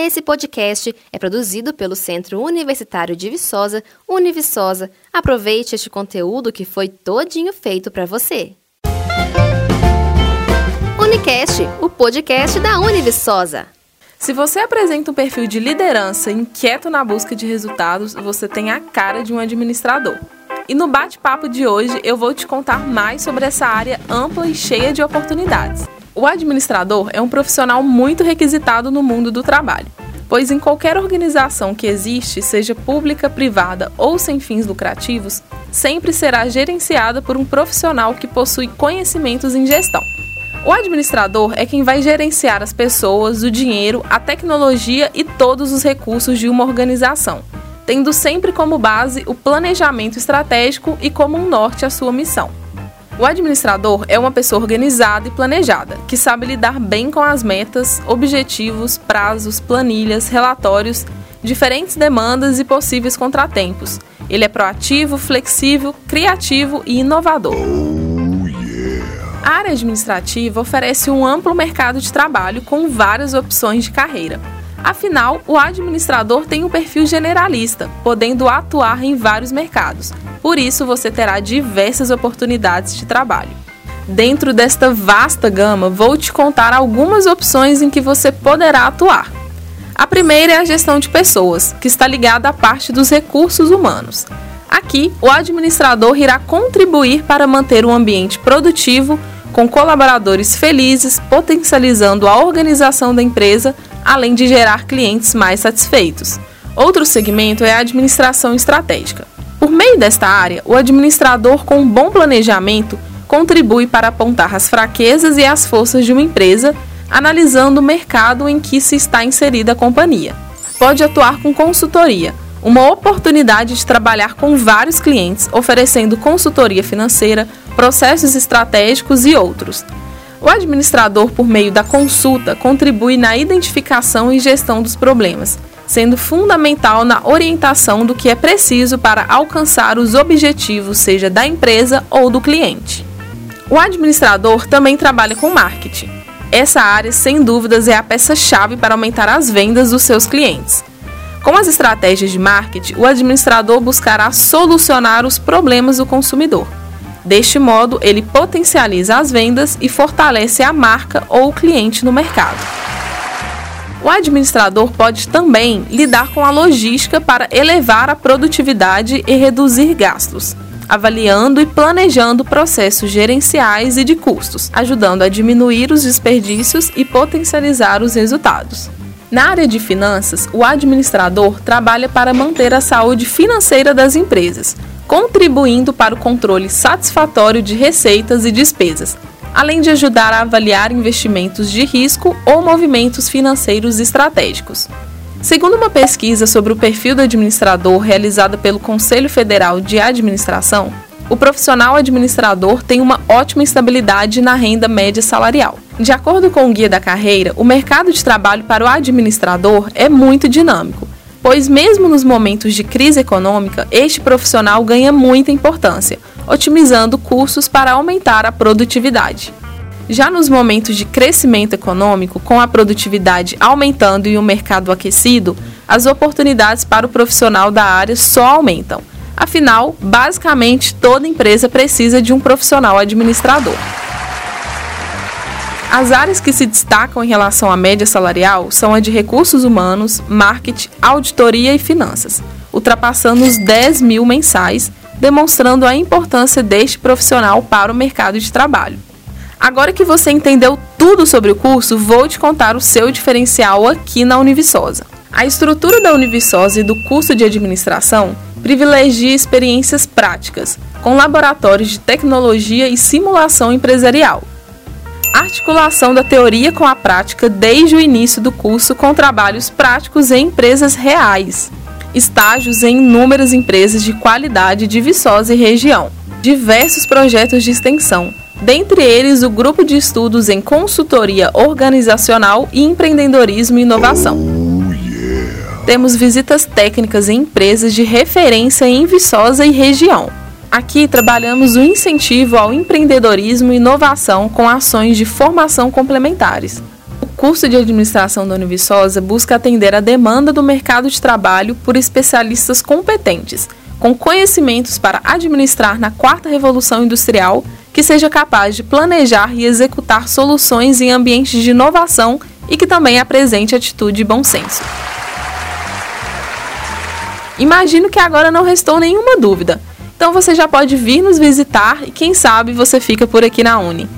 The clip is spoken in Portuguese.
Esse podcast é produzido pelo Centro Universitário de Viçosa, Univiçosa. Aproveite este conteúdo que foi todinho feito para você. Unicast, o podcast da Univiçosa. Se você apresenta um perfil de liderança inquieto na busca de resultados, você tem a cara de um administrador. E no bate-papo de hoje eu vou te contar mais sobre essa área ampla e cheia de oportunidades. O administrador é um profissional muito requisitado no mundo do trabalho, pois em qualquer organização que existe, seja pública, privada ou sem fins lucrativos, sempre será gerenciada por um profissional que possui conhecimentos em gestão. O administrador é quem vai gerenciar as pessoas, o dinheiro, a tecnologia e todos os recursos de uma organização, tendo sempre como base o planejamento estratégico e como um norte a sua missão. O administrador é uma pessoa organizada e planejada, que sabe lidar bem com as metas, objetivos, prazos, planilhas, relatórios, diferentes demandas e possíveis contratempos. Ele é proativo, flexível, criativo e inovador. A área administrativa oferece um amplo mercado de trabalho com várias opções de carreira. Afinal, o administrador tem um perfil generalista, podendo atuar em vários mercados. Por isso, você terá diversas oportunidades de trabalho. Dentro desta vasta gama, vou te contar algumas opções em que você poderá atuar. A primeira é a gestão de pessoas, que está ligada à parte dos recursos humanos. Aqui, o administrador irá contribuir para manter um ambiente produtivo, com colaboradores felizes, potencializando a organização da empresa, além de gerar clientes mais satisfeitos. Outro segmento é a administração estratégica. Por meio desta área, o administrador, com um bom planejamento, contribui para apontar as fraquezas e as forças de uma empresa, analisando o mercado em que se está inserida a companhia. Pode atuar com consultoria uma oportunidade de trabalhar com vários clientes, oferecendo consultoria financeira, processos estratégicos e outros. O administrador, por meio da consulta, contribui na identificação e gestão dos problemas, sendo fundamental na orientação do que é preciso para alcançar os objetivos, seja da empresa ou do cliente. O administrador também trabalha com marketing. Essa área, sem dúvidas, é a peça-chave para aumentar as vendas dos seus clientes. Com as estratégias de marketing, o administrador buscará solucionar os problemas do consumidor. Deste modo, ele potencializa as vendas e fortalece a marca ou o cliente no mercado. O administrador pode também lidar com a logística para elevar a produtividade e reduzir gastos, avaliando e planejando processos gerenciais e de custos, ajudando a diminuir os desperdícios e potencializar os resultados. Na área de finanças, o administrador trabalha para manter a saúde financeira das empresas, contribuindo para o controle satisfatório de receitas e despesas, além de ajudar a avaliar investimentos de risco ou movimentos financeiros estratégicos. Segundo uma pesquisa sobre o perfil do administrador realizada pelo Conselho Federal de Administração, o profissional administrador tem uma ótima estabilidade na renda média salarial. De acordo com o Guia da Carreira, o mercado de trabalho para o administrador é muito dinâmico, pois, mesmo nos momentos de crise econômica, este profissional ganha muita importância, otimizando custos para aumentar a produtividade. Já nos momentos de crescimento econômico, com a produtividade aumentando e o mercado aquecido, as oportunidades para o profissional da área só aumentam. Afinal, basicamente toda empresa precisa de um profissional administrador. As áreas que se destacam em relação à média salarial são a de recursos humanos, marketing, auditoria e finanças, ultrapassando os 10 mil mensais, demonstrando a importância deste profissional para o mercado de trabalho. Agora que você entendeu tudo sobre o curso, vou te contar o seu diferencial aqui na Univiçosa. A estrutura da Univiçosa e do curso de administração privilegia experiências práticas, com laboratórios de tecnologia e simulação empresarial. Articulação da teoria com a prática desde o início do curso com trabalhos práticos em empresas reais. Estágios em inúmeras empresas de qualidade de Viçosa e região. Diversos projetos de extensão, dentre eles o grupo de estudos em consultoria organizacional e empreendedorismo e inovação. Temos visitas técnicas em empresas de referência em Viçosa e região. Aqui trabalhamos o incentivo ao empreendedorismo e inovação com ações de formação complementares. Curso de administração da Univiçosa busca atender a demanda do mercado de trabalho por especialistas competentes, com conhecimentos para administrar na quarta revolução industrial, que seja capaz de planejar e executar soluções em ambientes de inovação e que também apresente atitude e bom senso. Imagino que agora não restou nenhuma dúvida. Então você já pode vir nos visitar e quem sabe você fica por aqui na Uni.